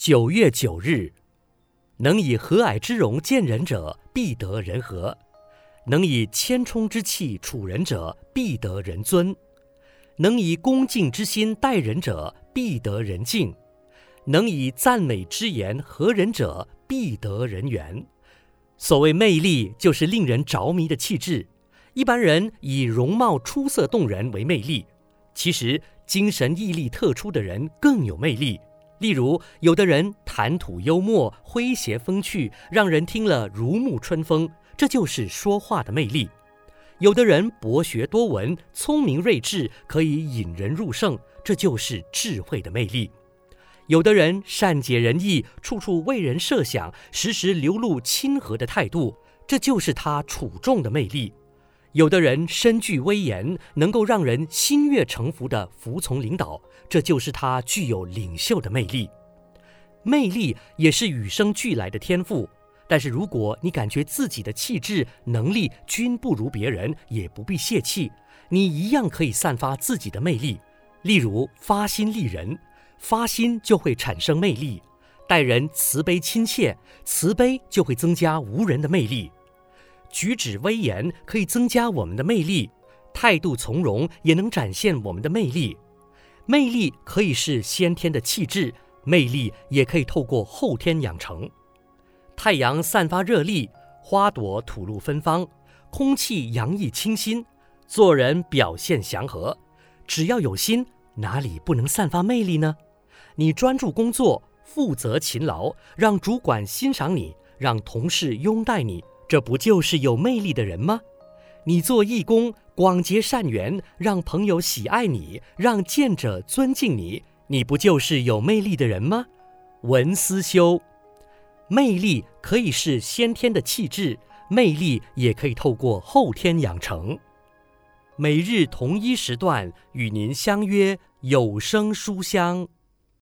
九月九日，能以和蔼之容见人者，必得人和；能以谦冲之气处人者，必得人尊；能以恭敬之心待人者，必得人敬；能以赞美之言和人者，必得人缘。所谓魅力，就是令人着迷的气质。一般人以容貌出色动人为魅力，其实精神毅力特出的人更有魅力。例如，有的人谈吐幽默、诙谐风趣，让人听了如沐春风，这就是说话的魅力；有的人博学多闻、聪明睿智，可以引人入胜，这就是智慧的魅力；有的人善解人意，处处为人设想，时时流露亲和的态度，这就是他出众的魅力。有的人身具威严，能够让人心悦诚服地服从领导，这就是他具有领袖的魅力。魅力也是与生俱来的天赋，但是如果你感觉自己的气质、能力均不如别人，也不必泄气，你一样可以散发自己的魅力。例如发心利人，发心就会产生魅力；待人慈悲亲切，慈悲就会增加无人的魅力。举止威严可以增加我们的魅力，态度从容也能展现我们的魅力。魅力可以是先天的气质，魅力也可以透过后天养成。太阳散发热力，花朵吐露芬芳，空气洋溢清新，做人表现祥和。只要有心，哪里不能散发魅力呢？你专注工作，负责勤劳，让主管欣赏你，让同事拥戴你。这不就是有魅力的人吗？你做义工，广结善缘，让朋友喜爱你，让见者尊敬你，你不就是有魅力的人吗？文思修，魅力可以是先天的气质，魅力也可以透过后天养成。每日同一时段与您相约有声书香。